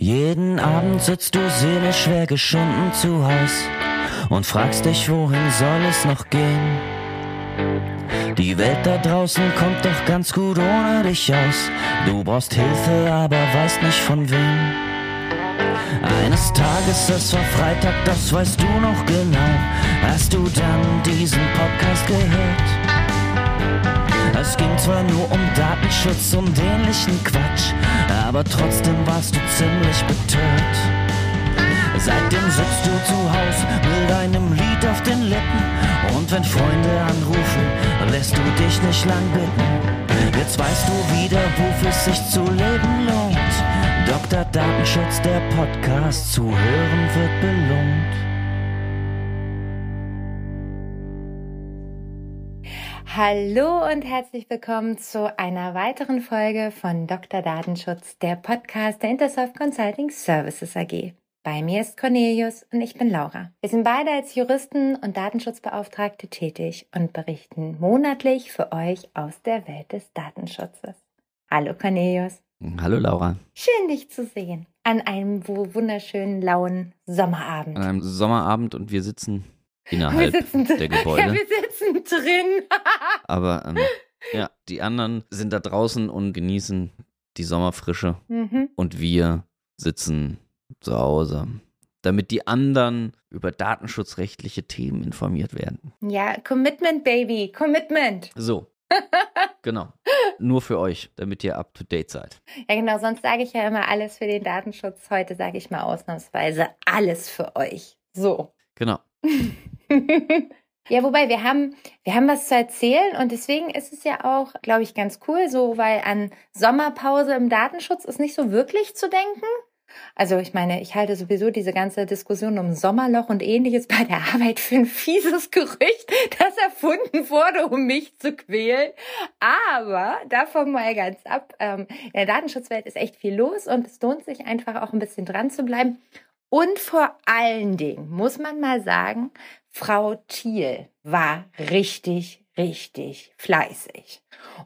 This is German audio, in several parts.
Jeden Abend sitzt du seelisch schwer geschunden zu Haus und fragst dich, wohin soll es noch gehen? Die Welt da draußen kommt doch ganz gut ohne dich aus. Du brauchst Hilfe, aber weißt nicht von wem. Eines Tages, es war Freitag, das weißt du noch genau. Hast du dann diesen Podcast gehört? Es ging zwar nur um Datenschutz und ähnlichen Quatsch, aber trotzdem warst du ziemlich betört. Seitdem sitzt du zu Haus mit einem Lied auf den Lippen und wenn Freunde anrufen, lässt du dich nicht lang bitten. Jetzt weißt du wieder, wofür es sich zu leben lohnt. Dr. Datenschutz, der Podcast, zu hören wird belohnt. Hallo und herzlich willkommen zu einer weiteren Folge von Dr. Datenschutz, der Podcast der Intersoft Consulting Services AG. Bei mir ist Cornelius und ich bin Laura. Wir sind beide als Juristen und Datenschutzbeauftragte tätig und berichten monatlich für euch aus der Welt des Datenschutzes. Hallo Cornelius. Hallo Laura. Schön dich zu sehen. An einem wunderschönen lauen Sommerabend. An einem Sommerabend und wir sitzen innerhalb sitzen, der Gebäude. Ja, wir sitzen drin. Aber ähm, ja, die anderen sind da draußen und genießen die Sommerfrische mhm. und wir sitzen zu Hause, damit die anderen über datenschutzrechtliche Themen informiert werden. Ja, Commitment, Baby, Commitment. So. genau. Nur für euch, damit ihr up to date seid. Ja, genau. Sonst sage ich ja immer alles für den Datenschutz. Heute sage ich mal ausnahmsweise alles für euch. So. Genau. Ja, wobei wir haben, wir haben was zu erzählen und deswegen ist es ja auch, glaube ich, ganz cool, so, weil an Sommerpause im Datenschutz ist nicht so wirklich zu denken. Also ich meine, ich halte sowieso diese ganze Diskussion um Sommerloch und ähnliches bei der Arbeit für ein fieses Gerücht, das erfunden wurde, um mich zu quälen. Aber davon mal ganz ab, ähm, in der Datenschutzwelt ist echt viel los und es lohnt sich einfach auch ein bisschen dran zu bleiben. Und vor allen Dingen muss man mal sagen, Frau Thiel war richtig, richtig fleißig.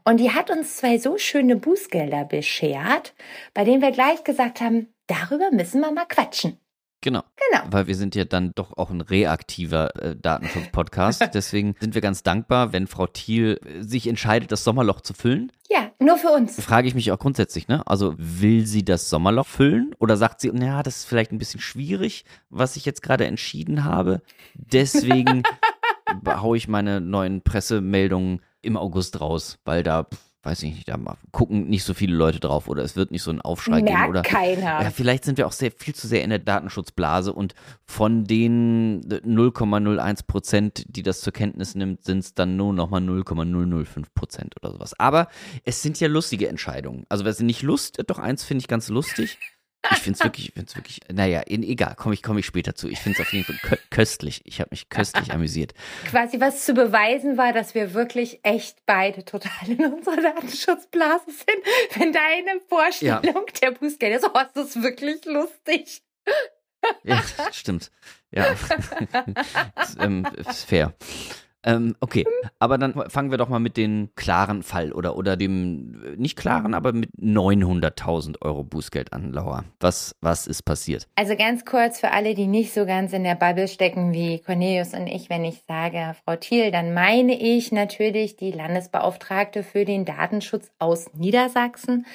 Und die hat uns zwei so schöne Bußgelder beschert, bei denen wir gleich gesagt haben, darüber müssen wir mal quatschen. Genau. Genau. Weil wir sind ja dann doch auch ein reaktiver äh, Datenschutz-Podcast. Deswegen sind wir ganz dankbar, wenn Frau Thiel äh, sich entscheidet, das Sommerloch zu füllen. Ja, nur für uns. Frage ich mich auch grundsätzlich, ne? Also will sie das Sommerloch füllen oder sagt sie, naja, das ist vielleicht ein bisschen schwierig, was ich jetzt gerade entschieden habe. Deswegen haue ich meine neuen Pressemeldungen im August raus, weil da weiß ich nicht, da gucken nicht so viele Leute drauf oder es wird nicht so ein Aufschrei Merkt geben oder keiner. ja, vielleicht sind wir auch sehr viel zu sehr in der Datenschutzblase und von den 0,01 Prozent, die das zur Kenntnis nimmt, sind es dann nur nochmal 0,005 Prozent oder sowas. Aber es sind ja lustige Entscheidungen. Also wer sie nicht Lust, doch eins finde ich ganz lustig. Ich finde es wirklich, ich find's wirklich, naja, in, egal, komme ich, komm ich später zu. Ich finde es auf jeden Fall kö köstlich. Ich habe mich köstlich amüsiert. Quasi was zu beweisen war, dass wir wirklich echt beide total in unserer Datenschutzblase sind. Wenn deine Vorstellung ja. der Bußgelder ist, oh, ist das wirklich lustig. Ja, stimmt. Ja, ist, ähm, ist fair. Ähm, okay, aber dann fangen wir doch mal mit dem klaren Fall oder, oder dem nicht klaren, aber mit 900.000 Euro Bußgeld an, Laura. Was, was ist passiert? Also ganz kurz für alle, die nicht so ganz in der Bubble stecken wie Cornelius und ich, wenn ich sage Frau Thiel, dann meine ich natürlich die Landesbeauftragte für den Datenschutz aus Niedersachsen,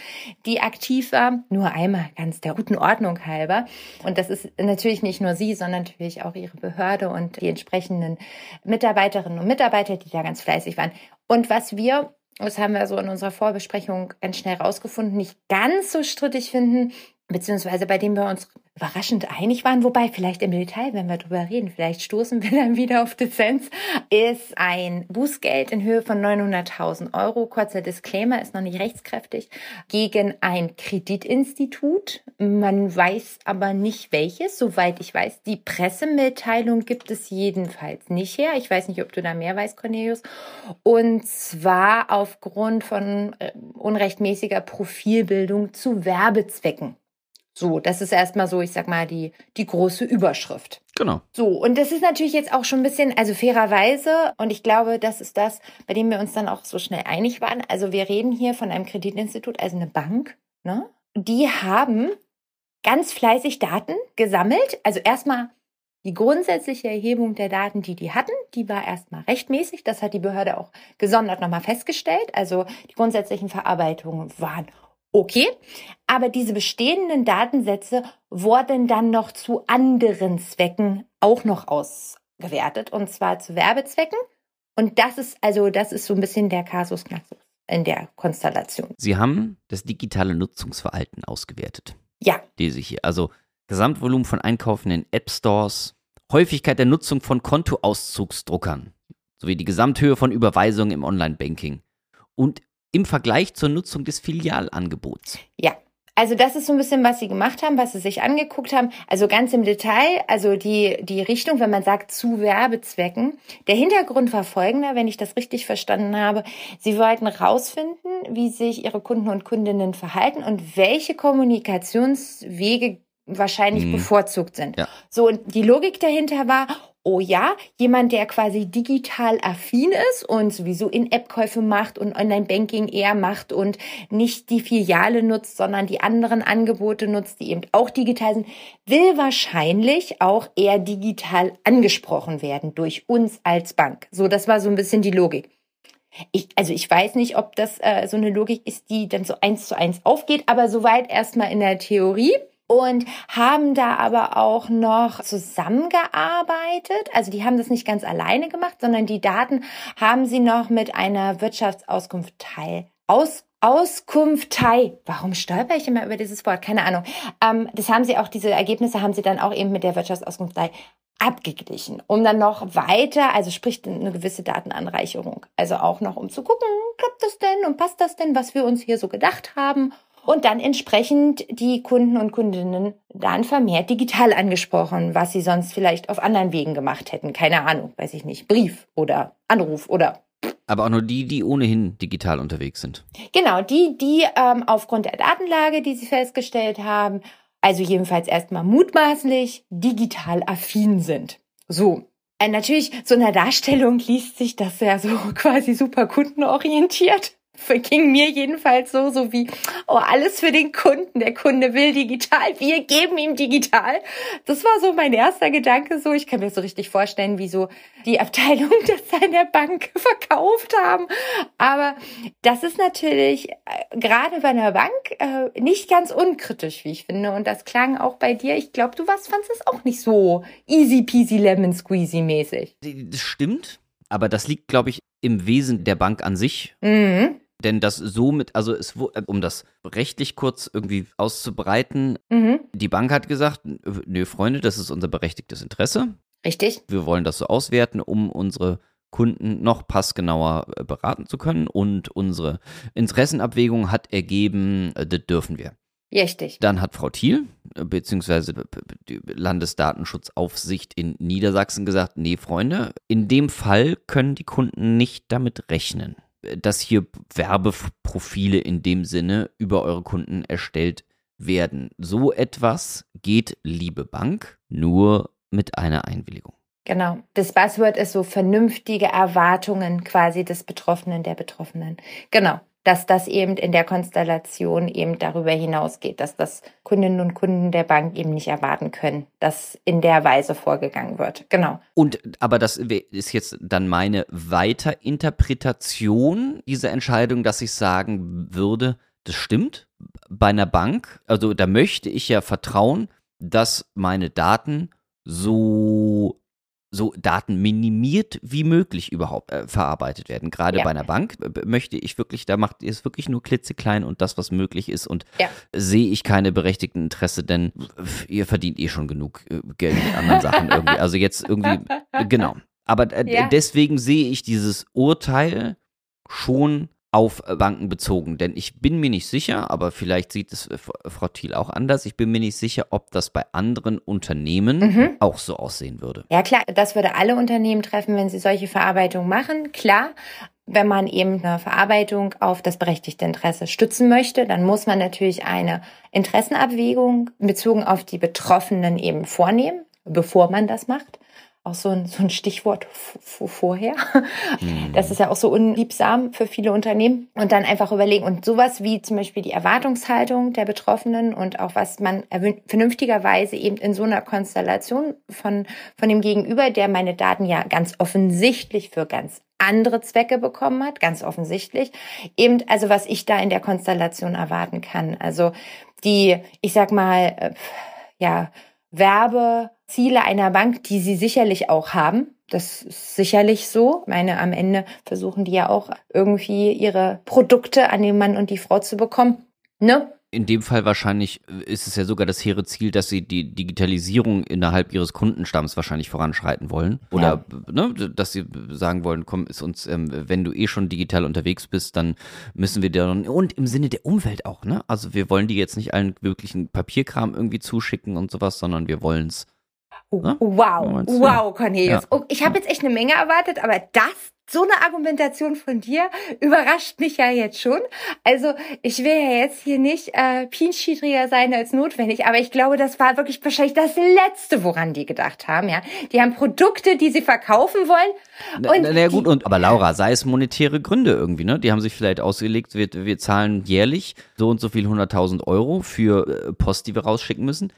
die aktiv war, nur einmal ganz der guten Ordnung halber. Und das ist natürlich nicht nur sie, sondern natürlich auch ihre Behörde und die entsprechenden Mitarbeiterinnen und Mitarbeiter, die da ganz fleißig waren. Und was wir, das haben wir so in unserer Vorbesprechung ganz schnell rausgefunden, nicht ganz so strittig finden, beziehungsweise bei dem wir uns überraschend einig waren, wobei vielleicht im Detail, wenn wir drüber reden, vielleicht stoßen wir dann wieder auf Dezens, ist ein Bußgeld in Höhe von 900.000 Euro. Kurzer Disclaimer, ist noch nicht rechtskräftig, gegen ein Kreditinstitut. Man weiß aber nicht welches, soweit ich weiß. Die Pressemitteilung gibt es jedenfalls nicht her. Ich weiß nicht, ob du da mehr weißt, Cornelius. Und zwar aufgrund von äh, unrechtmäßiger Profilbildung zu Werbezwecken. So, das ist erstmal so, ich sag mal, die, die große Überschrift. Genau. So, und das ist natürlich jetzt auch schon ein bisschen, also fairerweise, und ich glaube, das ist das, bei dem wir uns dann auch so schnell einig waren. Also wir reden hier von einem Kreditinstitut, also eine Bank, ne? Die haben ganz fleißig Daten gesammelt. Also erstmal die grundsätzliche Erhebung der Daten, die die hatten, die war erstmal rechtmäßig. Das hat die Behörde auch gesondert nochmal festgestellt. Also die grundsätzlichen Verarbeitungen waren okay. Aber diese bestehenden Datensätze wurden dann noch zu anderen Zwecken auch noch ausgewertet. Und zwar zu Werbezwecken. Und das ist also, das ist so ein bisschen der Kasus Knaxus in der Konstellation. Sie haben das digitale Nutzungsverhalten ausgewertet. Ja. Lese ich hier. Also Gesamtvolumen von Einkaufen in App Stores, Häufigkeit der Nutzung von Kontoauszugsdruckern sowie die Gesamthöhe von Überweisungen im Online-Banking und im Vergleich zur Nutzung des Filialangebots. Ja. Also das ist so ein bisschen, was sie gemacht haben, was sie sich angeguckt haben. Also ganz im Detail, also die, die Richtung, wenn man sagt zu Werbezwecken. Der Hintergrund war folgender, wenn ich das richtig verstanden habe. Sie wollten rausfinden, wie sich ihre Kunden und Kundinnen verhalten und welche Kommunikationswege wahrscheinlich mhm. bevorzugt sind. Ja. So, und die Logik dahinter war, oh ja, jemand, der quasi digital affin ist und sowieso In-App-Käufe macht und Online-Banking eher macht und nicht die Filiale nutzt, sondern die anderen Angebote nutzt, die eben auch digital sind, will wahrscheinlich auch eher digital angesprochen werden durch uns als Bank. So, das war so ein bisschen die Logik. Ich, also ich weiß nicht, ob das äh, so eine Logik ist, die dann so eins zu eins aufgeht, aber soweit erstmal in der Theorie und haben da aber auch noch zusammengearbeitet. Also die haben das nicht ganz alleine gemacht, sondern die Daten haben sie noch mit einer Wirtschaftsauskunft teil. Aus Auskunftei. Warum stolper ich immer über dieses Wort? Keine Ahnung. Ähm, das haben sie auch, diese Ergebnisse haben sie dann auch eben mit der Wirtschaftsauskunftei abgeglichen, um dann noch weiter, also sprich eine gewisse Datenanreicherung. Also auch noch, um zu gucken, klappt das denn und passt das denn, was wir uns hier so gedacht haben und dann entsprechend die Kunden und Kundinnen dann vermehrt digital angesprochen, was sie sonst vielleicht auf anderen Wegen gemacht hätten. Keine Ahnung, weiß ich nicht, Brief oder Anruf oder aber auch nur die, die ohnehin digital unterwegs sind. Genau, die, die ähm, aufgrund der Datenlage, die sie festgestellt haben, also jedenfalls erstmal mutmaßlich digital affin sind. So. Äh, natürlich, so einer Darstellung liest sich das ja so quasi super kundenorientiert ging mir jedenfalls so, so wie, oh, alles für den Kunden. Der Kunde will digital, wir geben ihm digital. Das war so mein erster Gedanke so. Ich kann mir so richtig vorstellen, wie so die Abteilung das an der Bank verkauft haben. Aber das ist natürlich äh, gerade bei einer Bank äh, nicht ganz unkritisch, wie ich finde. Und das klang auch bei dir. Ich glaube, du warst, fandest es auch nicht so easy peasy lemon squeezy mäßig. Das stimmt. Aber das liegt, glaube ich, im Wesen der Bank an sich. Mhm. Denn das somit, also es, äh, um das rechtlich kurz irgendwie auszubreiten, mhm. die Bank hat gesagt, nö, Freunde, das ist unser berechtigtes Interesse. Richtig. Wir wollen das so auswerten, um unsere Kunden noch passgenauer äh, beraten zu können. Und unsere Interessenabwägung hat ergeben, äh, das dürfen wir. Richtig. Dann hat Frau Thiel, beziehungsweise die Landesdatenschutzaufsicht in Niedersachsen gesagt, nee, Freunde, in dem Fall können die Kunden nicht damit rechnen dass hier Werbeprofile in dem Sinne über eure Kunden erstellt werden. So etwas geht, liebe Bank, nur mit einer Einwilligung. Genau. Das Buzzword ist so vernünftige Erwartungen quasi des Betroffenen, der Betroffenen. Genau dass das eben in der Konstellation eben darüber hinausgeht, dass das Kundinnen und Kunden der Bank eben nicht erwarten können, dass in der Weise vorgegangen wird. Genau. Und aber das ist jetzt dann meine Weiterinterpretation dieser Entscheidung, dass ich sagen würde, das stimmt. Bei einer Bank, also da möchte ich ja vertrauen, dass meine Daten so so Daten minimiert wie möglich überhaupt äh, verarbeitet werden. Gerade ja. bei einer Bank möchte ich wirklich, da macht ihr es wirklich nur klitzeklein und das, was möglich ist. Und ja. sehe ich keine berechtigten Interesse, denn ihr verdient eh schon genug äh, Geld mit anderen Sachen irgendwie. Also jetzt irgendwie, genau. Aber äh, ja. deswegen sehe ich dieses Urteil schon auf Banken bezogen. Denn ich bin mir nicht sicher, aber vielleicht sieht es äh, Frau Thiel auch anders, ich bin mir nicht sicher, ob das bei anderen Unternehmen mhm. auch so aussehen würde. Ja klar, das würde alle Unternehmen treffen, wenn sie solche Verarbeitung machen, klar. Wenn man eben eine Verarbeitung auf das berechtigte Interesse stützen möchte, dann muss man natürlich eine Interessenabwägung bezogen auf die Betroffenen eben vornehmen, bevor man das macht auch so ein, so ein Stichwort vorher. Mhm. Das ist ja auch so unliebsam für viele Unternehmen. Und dann einfach überlegen und sowas wie zum Beispiel die Erwartungshaltung der Betroffenen und auch was man vernünftigerweise eben in so einer Konstellation von, von dem Gegenüber, der meine Daten ja ganz offensichtlich für ganz andere Zwecke bekommen hat, ganz offensichtlich. Eben, also was ich da in der Konstellation erwarten kann. Also die, ich sag mal, äh, ja, Werbeziele einer Bank, die sie sicherlich auch haben. Das ist sicherlich so. Ich meine, am Ende versuchen die ja auch irgendwie ihre Produkte an den Mann und die Frau zu bekommen. Ne? in dem Fall wahrscheinlich äh, ist es ja sogar das hehre Ziel, dass sie die Digitalisierung innerhalb ihres Kundenstamms wahrscheinlich voranschreiten wollen. Oder ja. ne, dass sie sagen wollen, komm, ist uns, ähm, wenn du eh schon digital unterwegs bist, dann müssen wir dir und im Sinne der Umwelt auch, ne? Also wir wollen die jetzt nicht allen möglichen Papierkram irgendwie zuschicken und sowas, sondern wir wollen es. Ne? Wow, wow, Cornelius. Ja. Oh, ich habe jetzt echt eine Menge erwartet, aber das so eine Argumentation von dir überrascht mich ja jetzt schon. Also ich will ja jetzt hier nicht äh, pinschiedriger sein als notwendig, aber ich glaube, das war wirklich wahrscheinlich das Letzte, woran die gedacht haben. Ja, Die haben Produkte, die sie verkaufen wollen. Und na, na gut, und, aber Laura, sei es monetäre Gründe irgendwie, ne? Die haben sich vielleicht ausgelegt, wir, wir zahlen jährlich so und so viel 100.000 Euro für äh, Post, die wir rausschicken müssen.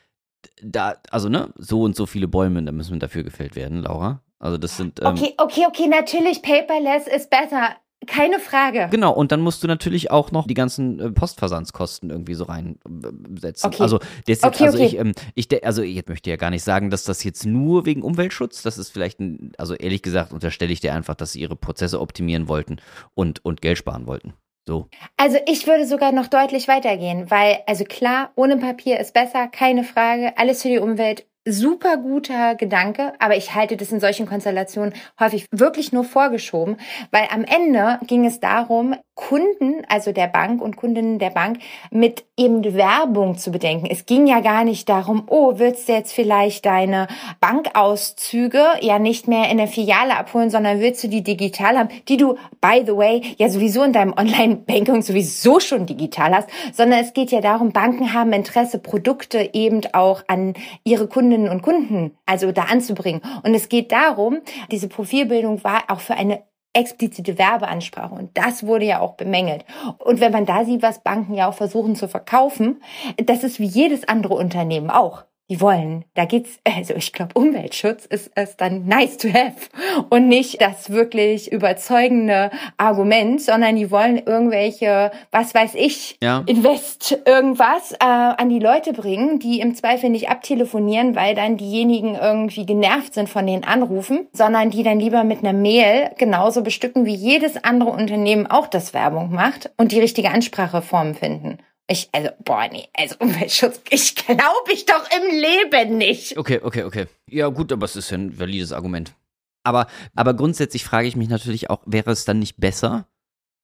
Da, also ne, so und so viele Bäume, da müssen dafür gefällt werden, Laura. Also das sind. Ähm, okay, okay, okay, natürlich, paperless ist besser. Keine Frage. Genau, und dann musst du natürlich auch noch die ganzen äh, Postversandskosten irgendwie so reinsetzen. Okay. Also, das, okay, also okay. ich, ähm, ich, also ich möchte ja gar nicht sagen, dass das jetzt nur wegen Umweltschutz, das ist vielleicht, ein, also ehrlich gesagt, unterstelle ich dir einfach, dass sie ihre Prozesse optimieren wollten und, und Geld sparen wollten. So. Also ich würde sogar noch deutlich weitergehen, weil, also klar, ohne Papier ist besser, keine Frage, alles für die Umwelt, super guter Gedanke, aber ich halte das in solchen Konstellationen häufig wirklich nur vorgeschoben, weil am Ende ging es darum, Kunden, also der Bank und Kundinnen der Bank, mit eben Werbung zu bedenken. Es ging ja gar nicht darum, oh, willst du jetzt vielleicht deine Bankauszüge ja nicht mehr in der Filiale abholen, sondern willst du die digital haben, die du, by the way, ja sowieso in deinem Online-Banking sowieso schon digital hast, sondern es geht ja darum, Banken haben Interesse, Produkte eben auch an ihre Kundinnen und Kunden, also da anzubringen. Und es geht darum, diese Profilbildung war auch für eine explizite Werbeansprache. Und das wurde ja auch bemängelt. Und wenn man da sieht, was Banken ja auch versuchen zu verkaufen, das ist wie jedes andere Unternehmen auch die wollen. Da geht's, also ich glaube, Umweltschutz ist es dann nice to have und nicht das wirklich überzeugende Argument, sondern die wollen irgendwelche, was weiß ich, ja. Invest irgendwas äh, an die Leute bringen, die im Zweifel nicht abtelefonieren, weil dann diejenigen irgendwie genervt sind von den Anrufen, sondern die dann lieber mit einer Mail genauso bestücken, wie jedes andere Unternehmen auch das Werbung macht und die richtige Anspracheform finden. Ich, also, boah, nee, also Umweltschutz, ich glaube ich doch im Leben nicht. Okay, okay, okay. Ja, gut, aber es ist ja ein valides Argument. Aber, aber grundsätzlich frage ich mich natürlich auch, wäre es dann nicht besser,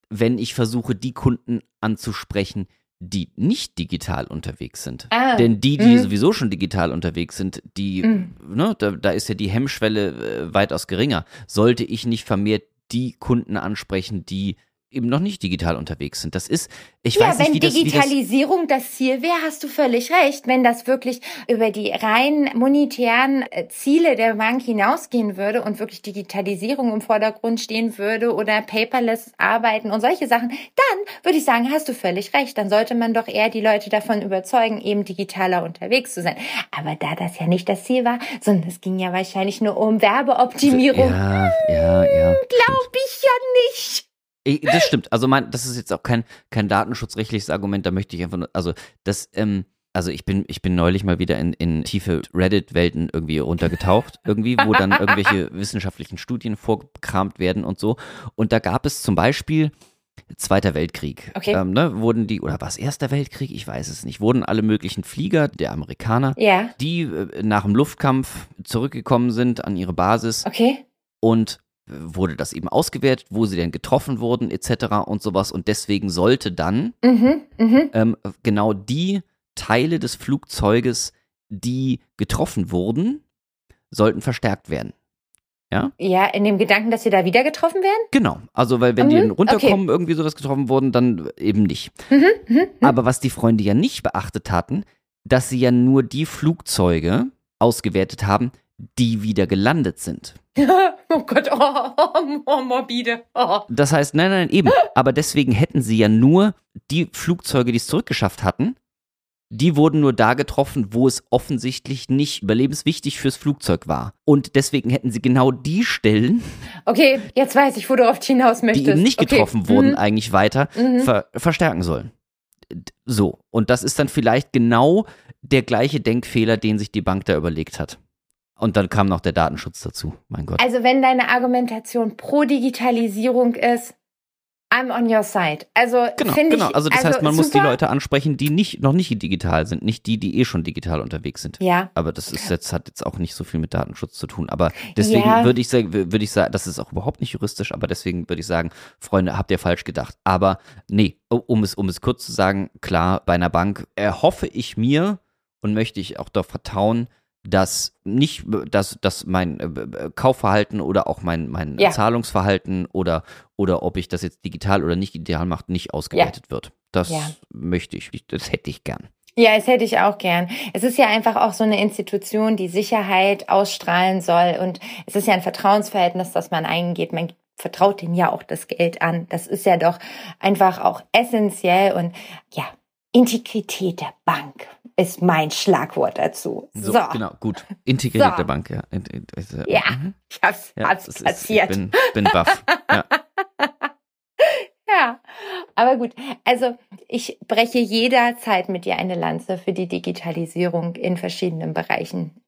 wenn ich versuche, die Kunden anzusprechen, die nicht digital unterwegs sind. Ah, Denn die, die mh. sowieso schon digital unterwegs sind, die, mh. ne, da, da ist ja die Hemmschwelle äh, weitaus geringer. Sollte ich nicht vermehrt die Kunden ansprechen, die eben noch nicht digital unterwegs sind. Das ist, ich ja, weiß nicht, wie das... Ja, wenn Digitalisierung das, Ziel wäre, hast du völlig recht. Wenn das wirklich über die rein monetären äh, Ziele der Bank hinausgehen würde und wirklich Digitalisierung im Vordergrund stehen würde oder paperless arbeiten und solche Sachen, dann würde ich sagen, hast du völlig recht. Dann sollte man doch eher die Leute davon überzeugen, eben digitaler unterwegs zu sein. Aber da das ja nicht das Ziel war, sondern es ging ja wahrscheinlich nur um Werbeoptimierung. Ja, ja, ja. Glaube ich ja nicht. Das stimmt. Also mein, das ist jetzt auch kein, kein datenschutzrechtliches Argument. Da möchte ich einfach nur, also das, ähm, also ich bin, ich bin neulich mal wieder in, in tiefe Reddit-Welten irgendwie runtergetaucht, irgendwie, wo dann irgendwelche wissenschaftlichen Studien vorgekramt werden und so. Und da gab es zum Beispiel Zweiter Weltkrieg. Okay. Ähm, ne, wurden die, oder war es Erster Weltkrieg? Ich weiß es nicht. Wurden alle möglichen Flieger der Amerikaner, ja. die äh, nach dem Luftkampf zurückgekommen sind an ihre Basis. Okay. Und wurde das eben ausgewertet, wo sie denn getroffen wurden, etc. und sowas. Und deswegen sollte dann mhm, mh. ähm, genau die Teile des Flugzeuges, die getroffen wurden, sollten verstärkt werden. Ja? Ja, in dem Gedanken, dass sie da wieder getroffen werden? Genau. Also, weil wenn mhm, die runterkommen, okay. irgendwie sowas getroffen wurden, dann eben nicht. Mhm, mh, mh. Aber was die Freunde ja nicht beachtet hatten, dass sie ja nur die Flugzeuge ausgewertet haben, die wieder gelandet sind. oh Gott, oh, oh, oh morbide. Oh. Das heißt, nein, nein, eben. Aber deswegen hätten sie ja nur die Flugzeuge, die es zurückgeschafft hatten, die wurden nur da getroffen, wo es offensichtlich nicht überlebenswichtig fürs Flugzeug war. Und deswegen hätten sie genau die Stellen, Okay, jetzt weiß ich, wo du die hinaus die möchtest. eben nicht okay. getroffen wurden, Mhm. eigentlich weiter Mhm. ver verstärken sollen. So. Und das ist dann vielleicht genau der gleiche Denkfehler, den sich die Bank da überlegt hat. Und dann kam noch der Datenschutz dazu. Mein Gott. Also wenn deine Argumentation pro Digitalisierung ist, I'm on your side. Also Genau, finde genau. ich, Also das heißt, man muss die super. Leute ansprechen, die nicht, noch nicht digital sind, nicht die, die eh schon digital unterwegs sind. Ja, Aber das ist jetzt, hat jetzt auch nicht so viel mit Datenschutz zu tun. Aber deswegen Ja. würde ich sagen, würde ich sagen, das ist auch überhaupt nicht juristisch, aber deswegen würde ich sagen, Freunde, habt ihr falsch gedacht. Aber nee, um es, um es kurz zu sagen, klar, bei einer Bank erhoffe ich mir und möchte ich auch darauf vertrauen, dass nicht, dass, dass mein äh, äh, Kaufverhalten oder auch mein, mein Ja. Zahlungsverhalten oder, oder ob ich das jetzt digital oder nicht digital mache, nicht ausgewertet wird. Das Ja. möchte ich, das hätte ich gern. Ja, das hätte ich auch gern. Es ist ja einfach auch so eine Institution, die Sicherheit ausstrahlen soll. Und es ist ja ein Vertrauensverhältnis, das man eingeht. Man vertraut denen ja auch das Geld an. Das ist ja doch einfach auch essentiell. Und ja, Integrität der Bank ist mein Schlagwort dazu. So, So, genau, gut. Integrierte So. Bank, ja. In- in- äh, Ja, mhm. ich hab's, Ja, hab's das ist, ich kassiert. bin, bin baff. Ja. Ja, aber gut. Also ich breche jederzeit mit dir eine Lanze für die Digitalisierung in verschiedenen Bereichen.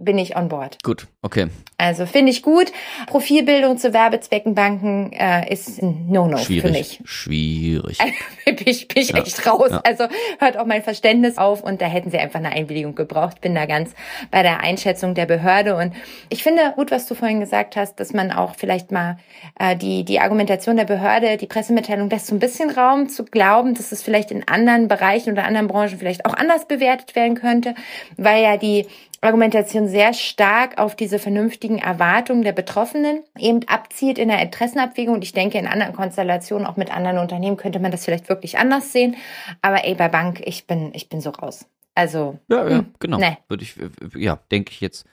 Bin ich on board. Gut, okay. Also finde ich gut. Profilbildung zu Werbezwecken Banken äh, ist ein No-No für mich. Schwierig. bin ich, bin ich Ja, echt raus. ja. Also hört auch mein Verständnis auf und da hätten sie einfach eine Einwilligung gebraucht. Bin da ganz bei der Einschätzung der Behörde und ich finde gut, was du vorhin gesagt hast, dass man auch vielleicht mal äh, die die Argumentation der Behörde, die Pressemitteilung lässt so ein bisschen Raum zu glauben, dass es vielleicht in anderen Bereichen oder anderen Branchen vielleicht auch anders bewertet werden könnte, weil ja die Argumentation sehr stark auf diese vernünftigen Erwartungen der Betroffenen eben abzielt in der Interessenabwägung. Und ich denke, in anderen Konstellationen, auch mit anderen Unternehmen, könnte man das vielleicht wirklich anders sehen. Aber ey, bei Bank, ich bin, ich bin so raus. Also, Ja, ja, hm, genau. nee. Würde ich, ja, denke ich jetzt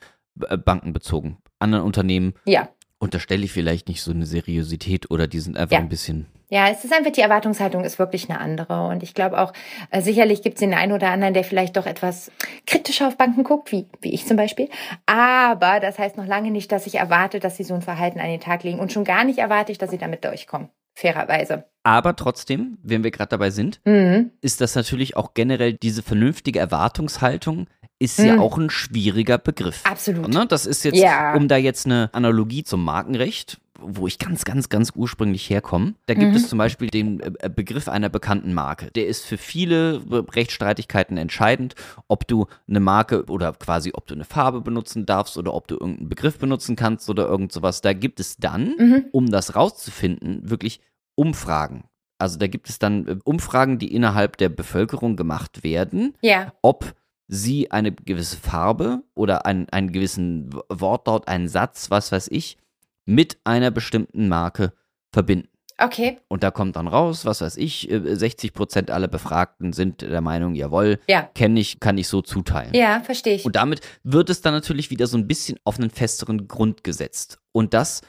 äh, bankenbezogen. Anderen Unternehmen ja. unterstelle ich vielleicht nicht so eine Seriosität oder die sind einfach Ja. ein bisschen. Ja, es ist einfach, die Erwartungshaltung ist wirklich eine andere. Und ich glaube auch, äh, sicherlich gibt es den einen oder anderen, der vielleicht doch etwas kritischer auf Banken guckt, wie, wie ich zum Beispiel. Aber das heißt noch lange nicht, dass ich erwarte, dass sie so ein Verhalten an den Tag legen. Und schon gar nicht erwarte ich, dass sie damit durchkommen. Fairerweise. Aber trotzdem, wenn wir gerade dabei sind, Mhm. ist das natürlich auch generell diese vernünftige Erwartungshaltung ist ja Mhm. auch ein schwieriger Begriff. Absolut. Ne? Das ist jetzt, Ja. um da jetzt eine Analogie zum Markenrecht, wo ich ganz, ganz, ganz ursprünglich herkomme. Da gibt Mhm. es zum Beispiel den äh, Begriff einer bekannten Marke. Der ist für viele Rechtsstreitigkeiten entscheidend, ob du eine Marke oder quasi, ob du eine Farbe benutzen darfst oder ob du irgendeinen Begriff benutzen kannst oder irgend sowas. Da gibt es dann, Mhm. um das rauszufinden, wirklich Umfragen. Also da gibt es dann äh, Umfragen, die innerhalb der Bevölkerung gemacht werden Ja. ob sie eine gewisse Farbe oder einen, einen gewissen Wortlaut, einen Satz, was weiß ich, mit einer bestimmten Marke verbinden. Okay. Und da kommt dann raus, was weiß ich, äh, 60 Prozent aller Befragten sind der Meinung, jawohl, Ja. kenne ich, kann ich so zuteilen. Ja, verstehe ich. Und damit wird es dann natürlich wieder so ein bisschen auf einen festeren Grund gesetzt. Und das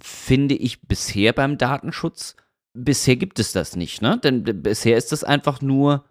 finde ich bisher beim Datenschutz, bisher gibt es das nicht, ne? Denn bisher ist das einfach nur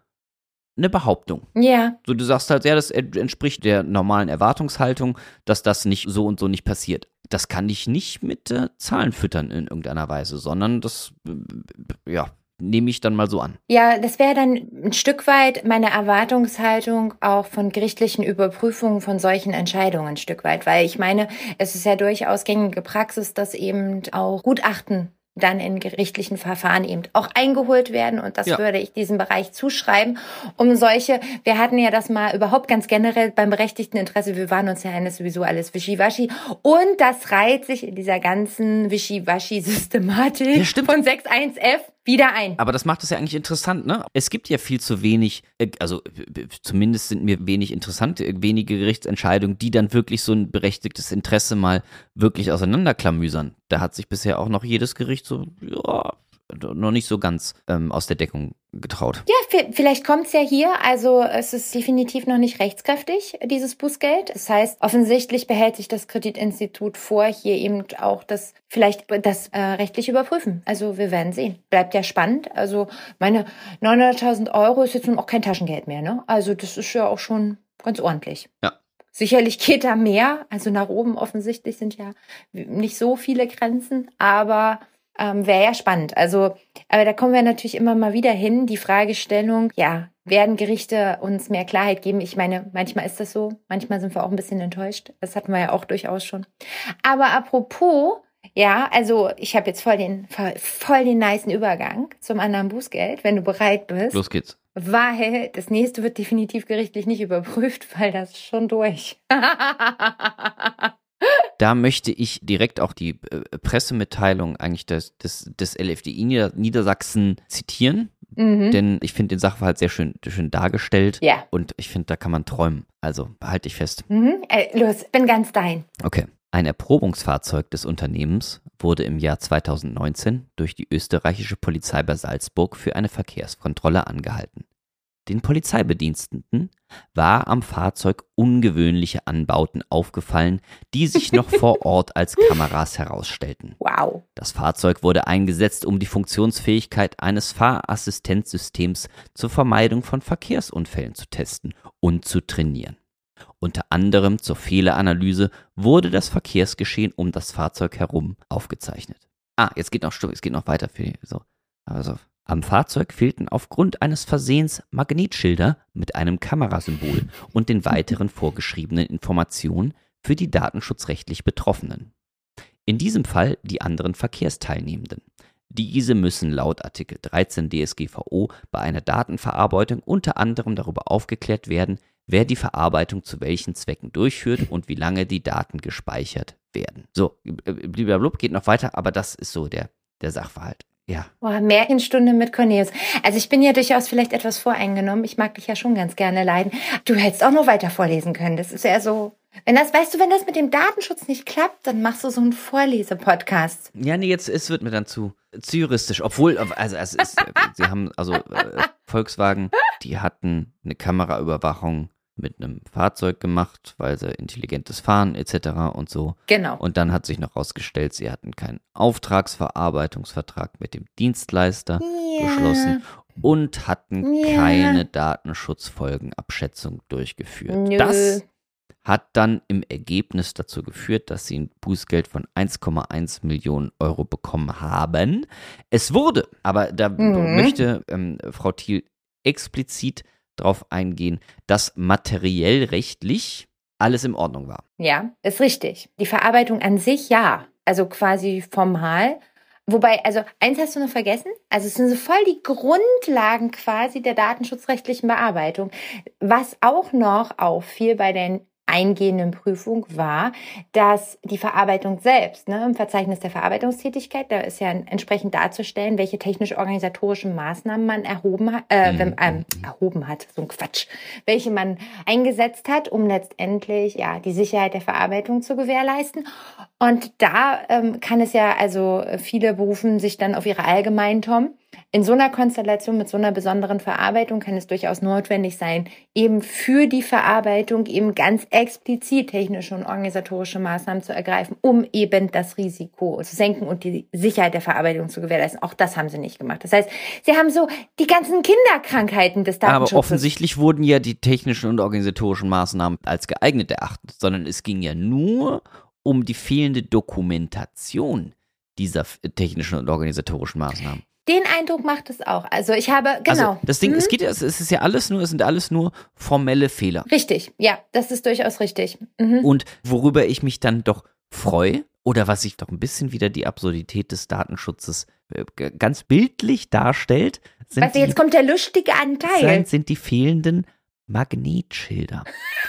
eine Behauptung. ja. So, du sagst halt, ja, das ent- entspricht der normalen Erwartungshaltung, dass das nicht so und so nicht passiert. Das kann ich nicht mit äh, Zahlen füttern in irgendeiner Weise, sondern das, äh, ja, nehme ich dann mal so an. Ja, das wäre dann ein Stück weit meine Erwartungshaltung auch von gerichtlichen Überprüfungen von solchen Entscheidungen ein Stück weit, weil ich meine, es ist ja durchaus gängige Praxis, dass eben auch Gutachten dann in gerichtlichen Verfahren eben auch eingeholt werden. Und das Ja. würde ich diesem Bereich zuschreiben, um solche, wir hatten ja das mal überhaupt ganz generell beim berechtigten Interesse, wir waren uns ja eines sowieso alles Wischiwaschi. Und das reiht sich in dieser ganzen Wischiwaschi-Systematik Ja, von 6.1f wieder ein. Aber das macht es ja eigentlich interessant, ne? Es gibt ja viel zu wenig, äh, also zumindest sind mir wenig interessant, äh, wenige Gerichtsentscheidungen, die dann wirklich so ein berechtigtes Interesse mal wirklich auseinanderklamüsern. Da hat sich bisher auch noch jedes Gericht so, ja, noch nicht so ganz ähm, aus der Deckung getraut. Ja, vielleicht kommt es ja hier. Also es ist definitiv noch nicht rechtskräftig, dieses Bußgeld. Das heißt, offensichtlich behält sich das Kreditinstitut vor, hier eben auch das vielleicht das äh, rechtlich überprüfen. Also wir werden sehen. Bleibt ja spannend. Also meine 900.000 Euro ist jetzt nun auch kein Taschengeld mehr. Ne? Also das ist ja auch schon ganz ordentlich. Ja. Sicherlich geht da mehr. Also nach oben offensichtlich sind ja nicht so viele Grenzen, aber ähm, wäre ja spannend. Also, aber da kommen wir natürlich immer mal wieder hin. Die Fragestellung, ja, werden Gerichte uns mehr Klarheit geben? Ich meine, manchmal ist das so, manchmal sind wir auch ein bisschen enttäuscht. Das hatten wir ja auch durchaus schon. Aber apropos, ja, also ich habe jetzt voll den voll, voll den niceen Übergang zum anderen Bußgeld, wenn du bereit bist. Los geht's. Weil das nächste wird definitiv gerichtlich nicht überprüft, weil das ist schon durch. Da möchte ich direkt auch die äh, Pressemitteilung eigentlich des, des, des LFDI Nieder Niedersachsen zitieren. Mhm. Denn ich finde den Sachverhalt sehr schön, schön dargestellt. Ja. Und ich finde, da kann man träumen. Also behalte ich fest. Mhm. Äh, los, bin ganz dein. Okay. Ein Erprobungsfahrzeug des Unternehmens wurde im Jahr 2019 durch die österreichische Polizei bei Salzburg für eine Verkehrskontrolle angehalten. Den Polizeibediensteten war am Fahrzeug ungewöhnliche Anbauten aufgefallen, die sich noch vor Ort als Kameras herausstellten. Wow. Das Fahrzeug wurde eingesetzt, um die Funktionsfähigkeit eines Fahrassistenzsystems zur Vermeidung von Verkehrsunfällen zu testen und zu trainieren. Unter anderem zur Fehleranalyse wurde das Verkehrsgeschehen um das Fahrzeug herum aufgezeichnet. Ah, jetzt geht noch, es geht noch weiter für so. Also am Fahrzeug fehlten aufgrund eines Versehens Magnetschilder mit einem Kamerasymbol und den weiteren vorgeschriebenen Informationen für die datenschutzrechtlich Betroffenen. In diesem Fall die anderen Verkehrsteilnehmenden. Diese müssen laut Artikel 13 DSGVO bei einer Datenverarbeitung unter anderem darüber aufgeklärt werden, wer die Verarbeitung zu welchen Zwecken durchführt und wie lange die Daten gespeichert werden. So, blablabla geht noch weiter, aber das ist so der, der Sachverhalt. Ja. Boah, Märchenstunde mit Cornelius. Also ich bin ja durchaus vielleicht etwas voreingenommen. Ich mag dich ja schon ganz gerne leiden. Du hättest auch noch weiter vorlesen können. Das ist ja so. Wenn das, weißt du, wenn das mit dem Datenschutz nicht klappt, dann machst du so einen Vorlesepodcast. Ja, nee, jetzt es wird mir dann zu, zu juristisch. Obwohl, also es ist, sie haben, also äh, Volkswagen, die hatten eine Kameraüberwachung mit einem Fahrzeug gemacht, weil sie intelligentes Fahren etc. und so. Genau. Und dann hat sich noch herausgestellt, sie hatten keinen Auftragsverarbeitungsvertrag mit dem Dienstleister ja. geschlossen und hatten ja. keine Datenschutzfolgenabschätzung durchgeführt. Nö. Das hat dann im Ergebnis dazu geführt, dass sie ein Bußgeld von 1,1 Millionen Euro bekommen haben. Es wurde, aber da mhm. möchte ähm, Frau Thiel explizit darauf eingehen, dass materiell rechtlich alles in Ordnung war. Ja, ist richtig. Die Verarbeitung an sich ja, also quasi formal. Wobei, also eins hast du noch vergessen, also es sind so voll die Grundlagen quasi der datenschutzrechtlichen Bearbeitung. Was auch noch auffiel bei den eingehenden Prüfung war, dass die Verarbeitung selbst, ne, im Verzeichnis der Verarbeitungstätigkeit, da ist ja entsprechend darzustellen, welche technisch-organisatorischen Maßnahmen man erhoben hat, äh, mhm. ähm, erhoben hat, so ein Quatsch, welche man eingesetzt hat, um letztendlich ja die Sicherheit der Verarbeitung zu gewährleisten. Und da ähm, kann es ja, also viele berufen sich dann auf ihre allgemeinen Tom in so einer Konstellation mit so einer besonderen Verarbeitung kann es durchaus notwendig sein, eben für die Verarbeitung eben ganz explizit technische und organisatorische Maßnahmen zu ergreifen, um eben das Risiko zu senken und die Sicherheit der Verarbeitung zu gewährleisten. Auch das haben sie nicht gemacht. Das heißt, sie haben so die ganzen Kinderkrankheiten des Datenschutzes. Aber offensichtlich wurden ja die technischen und organisatorischen Maßnahmen als geeignet erachtet, sondern es ging ja nur um die fehlende Dokumentation dieser technischen und organisatorischen Maßnahmen. Den Eindruck macht es auch. Also ich habe, genau. Also das Ding, mhm. es geht es ist ja alles nur, es sind alles nur formelle Fehler. Richtig, ja, das ist durchaus richtig. Mhm. Und worüber ich mich dann doch freue, oder was sich doch ein bisschen wieder die Absurdität des Datenschutzes äh, ganz bildlich darstellt, sind jetzt die, kommt der lustige Anteil. Sind die fehlenden Magnetschilder.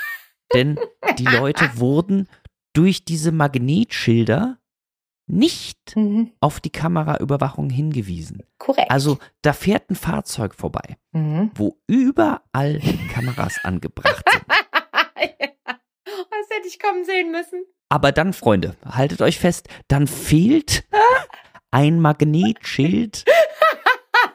Denn die Leute wurden durch diese Magnetschilder nicht mhm. auf die Kameraüberwachung hingewiesen. Korrekt. Also da fährt ein Fahrzeug vorbei, mhm. wo überall Kameras angebracht sind. ja. Das hätte ich kommen sehen müssen. Aber dann, Freunde, haltet euch fest, dann fehlt ein Magnetschild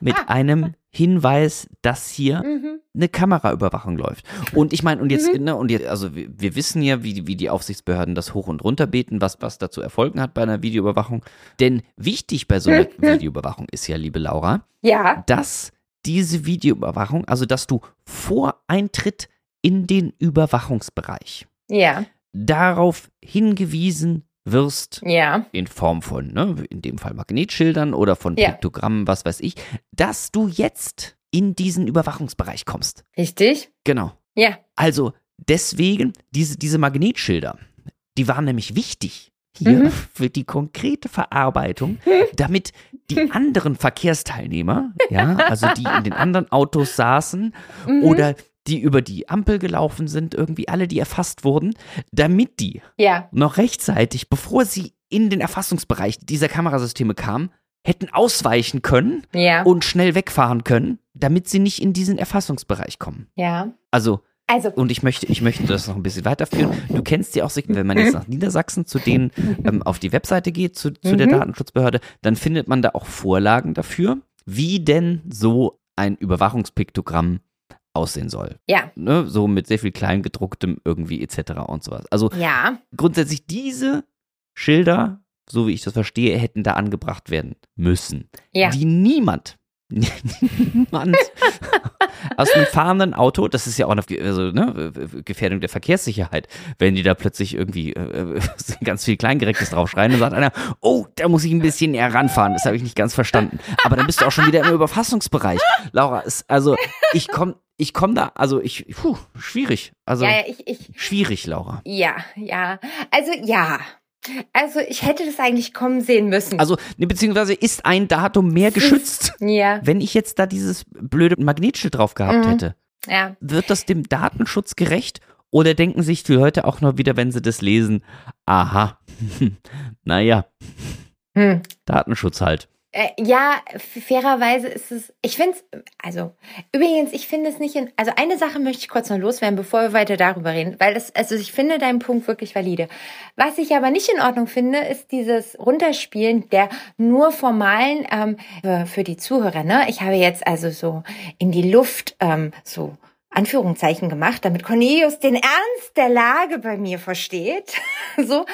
mit einem Hinweis, dass hier Mhm. eine Kameraüberwachung läuft. Und ich meine, und jetzt, Mhm. ne, und jetzt, also wir, wir wissen ja, wie, die- wie die Aufsichtsbehörden das hoch und runter beten, was, was dazu Erfolgen hat bei einer Videoüberwachung. Denn wichtig bei so einer Videoüberwachung ist ja, liebe Laura, Ja, dass diese Videoüberwachung, also dass du vor Eintritt in den Überwachungsbereich ja, darauf hingewiesen wirst, ja, in Form von, ne, in dem Fall Magnetschildern oder von Ja. Piktogrammen, was weiß ich, dass du jetzt in diesen Überwachungsbereich kommst. richtig. Genau. Ja, Also deswegen, diese, diese Magnetschilder, die waren nämlich wichtig hier Mhm. für die konkrete Verarbeitung, damit die anderen Verkehrsteilnehmer, ja, also die in den anderen Autos saßen Mhm. oder die über die Ampel gelaufen sind, irgendwie alle, die erfasst wurden, damit die ja, noch rechtzeitig, bevor sie in den Erfassungsbereich dieser Kamerasysteme kamen, hätten ausweichen können ja, und schnell wegfahren können, damit sie nicht in diesen Erfassungsbereich kommen. ja. Also, Also, und ich möchte, ich möchte das noch ein bisschen weiterführen. Du kennst die auch, wenn man jetzt nach Niedersachsen zu denen ähm, auf die Webseite geht, zu, zu der Mhm. Datenschutzbehörde, dann findet man da auch Vorlagen dafür, wie denn so ein Überwachungspiktogramm aussehen soll. ja, Ne? So mit sehr viel Kleingedrucktem irgendwie etc. und sowas. Also ja, grundsätzlich diese Schilder, so wie ich das verstehe, hätten da angebracht werden müssen. ja, Die niemand, niemand aus einem fahrenden Auto, das ist ja auch eine also, ne, Gefährdung der Verkehrssicherheit, wenn die da plötzlich irgendwie äh, ganz viel Kleingerecktes draufschreien und sagt einer, oh, da muss ich ein bisschen näher ranfahren, das habe ich nicht ganz verstanden. Aber dann bist du auch schon wieder im Überfassungsbereich. Laura, ist, also ich komme ich komm da, also ich, puh, schwierig. Also ja, ich, ich, schwierig, Laura. ja, ja. Also, ja. Also, ich hätte das eigentlich kommen sehen müssen. Also, ne, beziehungsweise ist ein Datum mehr geschützt, ja, wenn ich jetzt da dieses blöde Magnetschild drauf gehabt Mhm. hätte. ja. Wird das dem Datenschutz gerecht? Oder denken sich die Leute auch noch wieder, wenn sie das lesen, aha, naja, Hm. Datenschutz halt. Äh, ja, fairerweise ist es, ich finde es, also, übrigens, ich finde es nicht in, also eine Sache möchte ich kurz noch loswerden, bevor wir weiter darüber reden, weil das, also ich finde deinen Punkt wirklich valide. Was ich aber nicht in Ordnung finde, ist dieses Runterspielen der nur formalen, ähm, für, für die Zuhörer, ne? Ich habe jetzt also so in die Luft, ähm, so, Anführungszeichen gemacht, damit Cornelius den Ernst der Lage bei mir versteht. so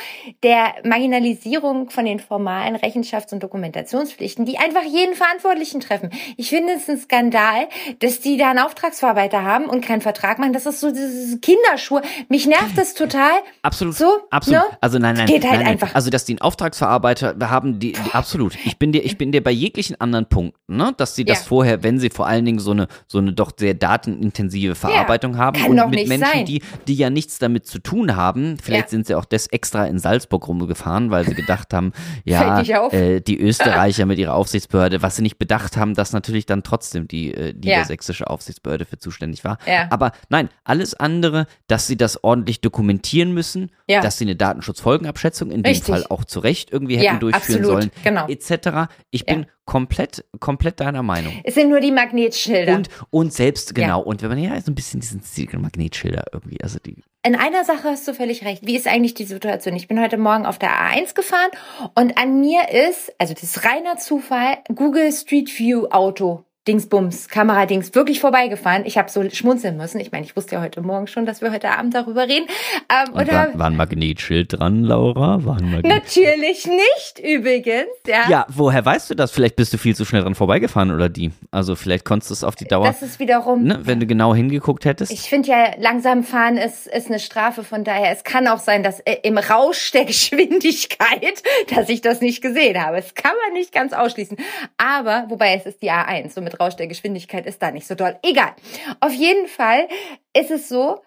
der Marginalisierung von den formalen Rechenschafts- und Dokumentationspflichten, die einfach jeden Verantwortlichen treffen. Ich finde es ein Skandal, dass die da einen Auftragsverarbeiter haben und keinen Vertrag machen. Das ist so dieses Kinderschuhe. Mich nervt das total. Absolut. So, absolut. ne? Also nein, nein, Geht halt nein, nein. einfach. Also dass die einen Auftragsverarbeiter haben, die, die absolut. Ich bin dir, ich bin dir bei jeglichen anderen Punkten, ne, dass sie das Ja. vorher, wenn sie vor allen Dingen so eine so eine doch sehr datenintensive Verarbeitung haben kann und mit Menschen, sein. die die ja nichts damit zu tun haben. Vielleicht Ja. sind sie auch das extra in Salzburg rumgefahren, weil sie gedacht haben, ja, äh, die Österreicher mit ihrer Aufsichtsbehörde, was sie nicht bedacht haben, dass natürlich dann trotzdem die äh, niedersächsische Aufsichtsbehörde für zuständig war. Ja. Aber nein, alles andere, dass sie das ordentlich dokumentieren müssen, Ja. dass sie eine Datenschutzfolgenabschätzung in dem Richtig. Fall auch zu Recht irgendwie hätten Ja, durchführen absolut, sollen, genau. etc. Ich Ja. bin komplett, komplett deiner Meinung. Es sind nur die Magnetschilder. Und, und selbst, Ja. genau, und wenn man ja so ein bisschen diesen Stil Magnetschilder irgendwie, also die, In einer Sache hast du völlig recht. Wie ist eigentlich die Situation? Ich bin heute Morgen auf der A1 gefahren und an mir ist, also das ist reiner Zufall, Google Street View Auto. Dingsbums, Kameradings, wirklich vorbeigefahren. Ich habe so schmunzeln müssen. Ich meine, ich wusste ja heute Morgen schon, dass wir heute Abend darüber reden. Ähm, und und war, war ein Magnetschild dran, Laura? War ein Magnet natürlich nicht übrigens. Ja, ja, woher weißt du das? Vielleicht bist du viel zu schnell dran vorbeigefahren oder die. Also vielleicht konntest du es auf die Dauer, das ist wiederum. ne, wenn du genau hingeguckt hättest. Ich finde ja, langsam fahren ist, ist eine Strafe. Von daher, es kann auch sein, dass äh, im Rausch der Geschwindigkeit, dass ich das nicht gesehen habe. Das kann man nicht ganz ausschließen. Aber, wobei es ist die A1, so mit Rausch der Geschwindigkeit ist da nicht so doll. Egal. Auf jeden Fall ist es so,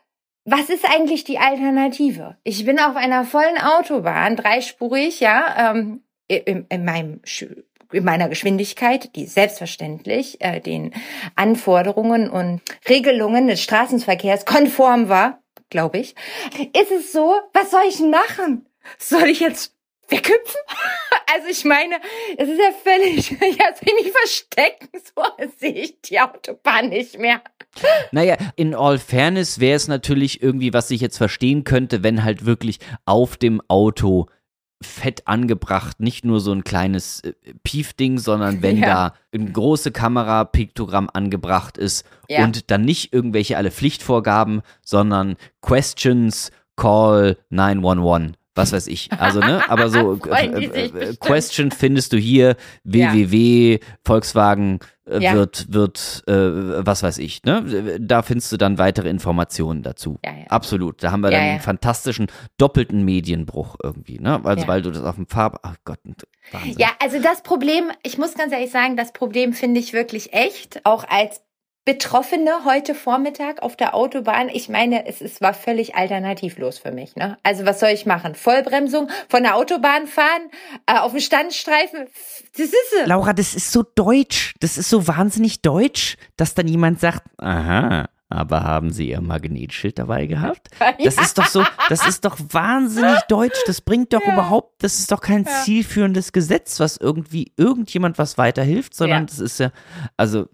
was ist eigentlich die Alternative? Ich bin auf einer vollen Autobahn, dreispurig, ja, ähm, in, in meinem in meiner Geschwindigkeit, die selbstverständlich äh, den Anforderungen und Regelungen des Straßenverkehrs konform war, glaube ich, ist es so, was soll ich machen? Soll ich jetzt weghüpfen? Also ich meine, es ist ja völlig, ja, soll ich mich verstecken, so sehe ich die Autobahn nicht mehr. Naja, in all fairness wäre es natürlich irgendwie, was ich jetzt verstehen könnte, wenn halt wirklich auf dem Auto fett angebracht, nicht nur so ein kleines äh, Piefding, sondern wenn Ja. da eine große Kamera, Piktogramm angebracht ist Ja. und dann nicht irgendwelche alle Pflichtvorgaben, sondern Questions, Call 911. Was weiß ich. Also, ne? Aber so äh, äh, bestimmt. Question findest du hier, www, Volkswagen äh, Ja. wird, wird, äh, was weiß ich, ne? Da findest du dann weitere Informationen dazu. Ja, ja. Absolut. Da haben wir dann einen fantastischen doppelten Medienbruch irgendwie, ne? Also, weil du das auf dem Farb, ach Gott, Wahnsinn. Ja, also das Problem, ich muss ganz ehrlich sagen, das Problem finde ich wirklich echt. Auch als Betroffene heute Vormittag auf der Autobahn. Ich meine, es, es war völlig alternativlos für mich. Ne? Also was soll ich machen? Vollbremsung, von der Autobahn fahren, äh, auf dem Standstreifen. Das ist es. Laura, das ist so deutsch. Das ist so wahnsinnig deutsch, dass dann jemand sagt, aha, aber haben Sie Ihr Magnetschild dabei gehabt? Das ist doch so, das ist doch wahnsinnig deutsch. Das bringt doch Ja. überhaupt, das ist doch kein Ja. zielführendes Gesetz, was irgendwie irgendjemand was weiterhilft, sondern Ja. das ist ja, also,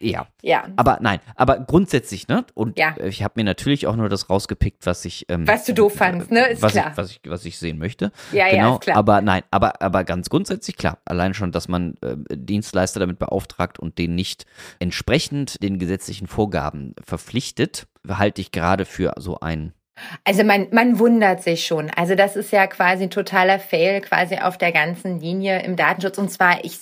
ja. Ja, Aber nein, aber grundsätzlich, ne? Und Ja. äh, ich habe mir natürlich auch nur das rausgepickt, was ich. Ähm, Was du doof fandst, ne? Ist was klar. Ich, was, ich, was ich sehen möchte. ja, ja, genau. ist klar. Aber nein, aber, aber ganz grundsätzlich klar. Allein schon, dass man äh, Dienstleister damit beauftragt und den nicht entsprechend den gesetzlichen Vorgaben verpflichtet, halte ich gerade für so ein. Also man, man wundert sich schon. Also das ist ja quasi ein totaler Fail quasi auf der ganzen Linie im Datenschutz. Und zwar, ich,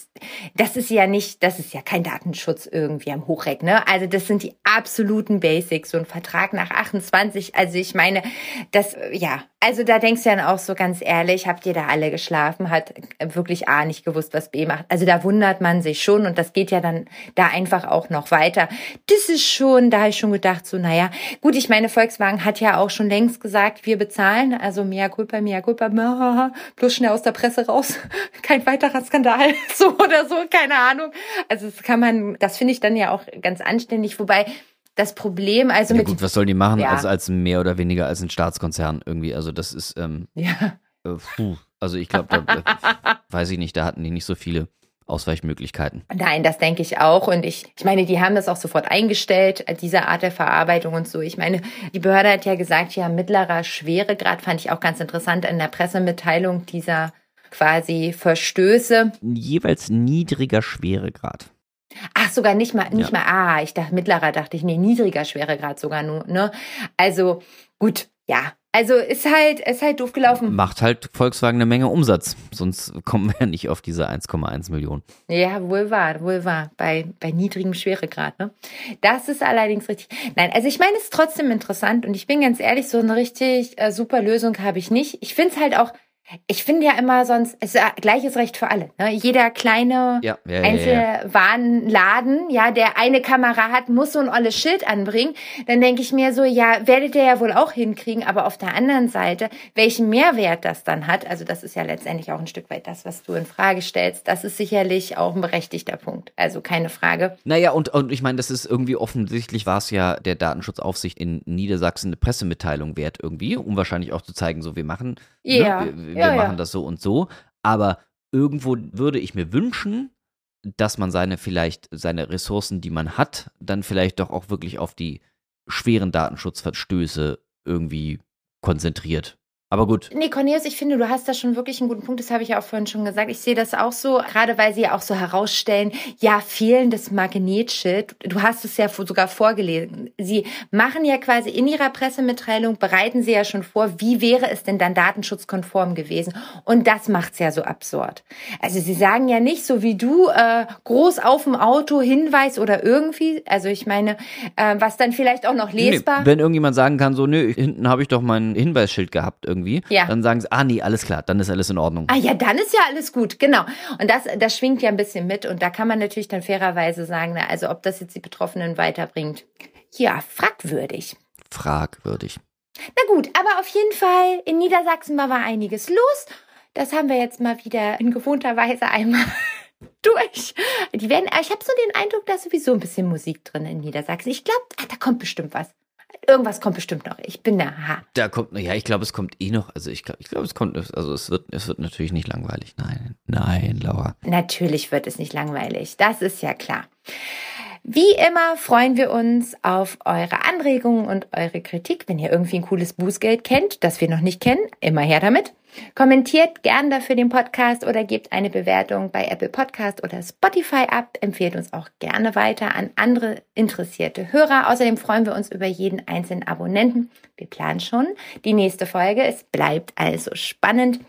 das ist ja nicht, das ist ja kein Datenschutz irgendwie am Hochreck, ne? Also das sind die absoluten Basics. So ein Vertrag nach 28. Also ich meine, das, ja. Also da denkst du dann auch so ganz ehrlich, habt ihr da alle geschlafen? Hat wirklich A nicht gewusst, was B macht. Also da wundert man sich schon und das geht ja dann da einfach auch noch weiter. Das ist schon, da habe ich schon gedacht, so, naja, gut, ich meine, Volkswagen hat ja auch schon längst gesagt, wir bezahlen, also mea culpa, mea culpa, bloß schnell aus der Presse raus, kein weiterer Skandal, so oder so, keine Ahnung. Also das kann man, das finde ich dann ja auch ganz anständig, wobei das Problem, also Ja mit, gut, was sollen die machen Ja. als, als mehr oder weniger als ein Staatskonzern irgendwie? Also das ist, ähm, ja, äh, puh. also ich glaube, da weiß ich nicht, da hatten die nicht so viele Ausweichmöglichkeiten. Nein, das denke ich auch. Und ich, ich meine, die haben das auch sofort eingestellt, diese Art der Verarbeitung und so. Ich meine, die Behörde hat ja gesagt, ja, mittlerer Schweregrad fand ich auch ganz interessant in der Pressemitteilung dieser quasi Verstöße. Jeweils niedriger Schweregrad. Ach, sogar nicht mal, nicht Ja. mal, ah, ich dachte mittlerer, dachte ich, nee, niedriger Schweregrad sogar nur, ne? Also, gut, ja. Also, ist halt, ist halt doof gelaufen. Macht halt Volkswagen eine Menge Umsatz, sonst kommen wir ja nicht auf diese 1,1 Millionen. Ja, wohl wahr, wohl wahr. Bei, bei niedrigem Schweregrad, ne? Das ist allerdings richtig. Nein, also ich meine, es ist trotzdem interessant und ich bin ganz ehrlich, so eine richtig äh, super Lösung habe ich nicht. Ich finde es halt auch, ich finde ja immer sonst, es ist gleiches Recht für alle. Ne? Jeder kleine Ja, ja, ja, ja. Einzelwarenladen, ja, der eine Kamera hat, muss so ein olles Schild anbringen. Dann denke ich mir so, ja, werdet ihr ja wohl auch hinkriegen, aber auf der anderen Seite, welchen Mehrwert das dann hat, also das ist ja letztendlich auch ein Stück weit das, was du in Frage stellst, das ist sicherlich auch ein berechtigter Punkt. Also keine Frage. Naja, und, und ich meine, das ist irgendwie offensichtlich, war es ja der Datenschutzaufsicht in Niedersachsen eine Pressemitteilung wert irgendwie, um wahrscheinlich auch zu zeigen, so wir machen, Ja, ne, wir, wir ja, machen das so und so. Aber irgendwo würde ich mir wünschen, dass man seine vielleicht, seine Ressourcen, die man hat, dann vielleicht doch auch wirklich auf die schweren Datenschutzverstöße irgendwie konzentriert. Aber gut. Nee, Cornelius, ich finde, du hast da schon wirklich einen guten Punkt. Das habe ich ja auch vorhin schon gesagt. Ich sehe das auch so, gerade weil sie ja auch so herausstellen, ja, fehlendes Magnetschild. Du hast es ja sogar vorgelesen. Sie machen ja quasi in ihrer Pressemitteilung, bereiten sie ja schon vor, wie wäre es denn dann datenschutzkonform gewesen. Und das macht's ja so absurd. Also sie sagen ja nicht, so wie du, äh, groß auf dem Auto Hinweis oder irgendwie. Also ich meine, äh, was dann vielleicht auch noch lesbar. Nee, wenn irgendjemand sagen kann, so, nö, hinten habe ich doch mein Hinweisschild gehabt irgendwie, Ja. dann sagen sie, ah nee, alles klar, dann ist alles in Ordnung. Ah ja, dann ist ja alles gut, genau. Und das, das schwingt ja ein bisschen mit. Und da kann man natürlich dann fairerweise sagen, na, also ob das jetzt die Betroffenen weiterbringt. Ja, fragwürdig. Fragwürdig. Na gut, aber auf jeden Fall, in Niedersachsen war, war einiges los. Das haben wir jetzt mal wieder in gewohnter Weise einmal durch. Die werden, ich habe so den Eindruck, da ist sowieso ein bisschen Musik drin in Niedersachsen. Ich glaube, da kommt bestimmt was. Irgendwas kommt bestimmt noch. Ich bin da. Ha. Da kommt, ja, ich glaube, es kommt eh noch, also ich glaube, ich glaube, es kommt, also es wird, es wird natürlich nicht langweilig. Nein, nein, Laura. Natürlich wird es nicht langweilig, das ist ja klar. Wie immer freuen wir uns auf eure Anregungen und eure Kritik. Wenn ihr irgendwie ein cooles Bußgeld kennt, das wir noch nicht kennen, immer her damit. Kommentiert gern dafür den Podcast oder gebt eine Bewertung bei Apple Podcast oder Spotify ab. Empfehlt uns auch gerne weiter an andere interessierte Hörer. Außerdem freuen wir uns über jeden einzelnen Abonnenten. Wir planen schon die nächste Folge. Es bleibt also spannend.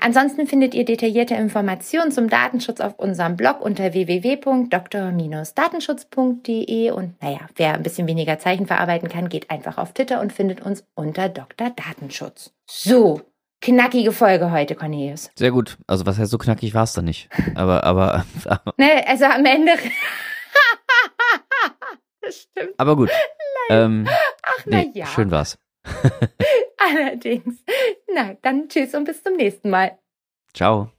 Ansonsten findet ihr detaillierte Informationen zum Datenschutz auf unserem Blog unter www.dr-datenschutz.de und naja, wer ein bisschen weniger Zeichen verarbeiten kann, geht einfach auf Twitter und findet uns unter Dr. Datenschutz. So, knackige Folge heute, Cornelius. Sehr gut. Also was heißt so knackig war es dann nicht. Aber, aber, aber, Ne, also am Ende. das stimmt. aber gut. Ähm, Ach, na nee, ja. schön war's. Allerdings. Na, dann tschüss und bis zum nächsten Mal. Ciao.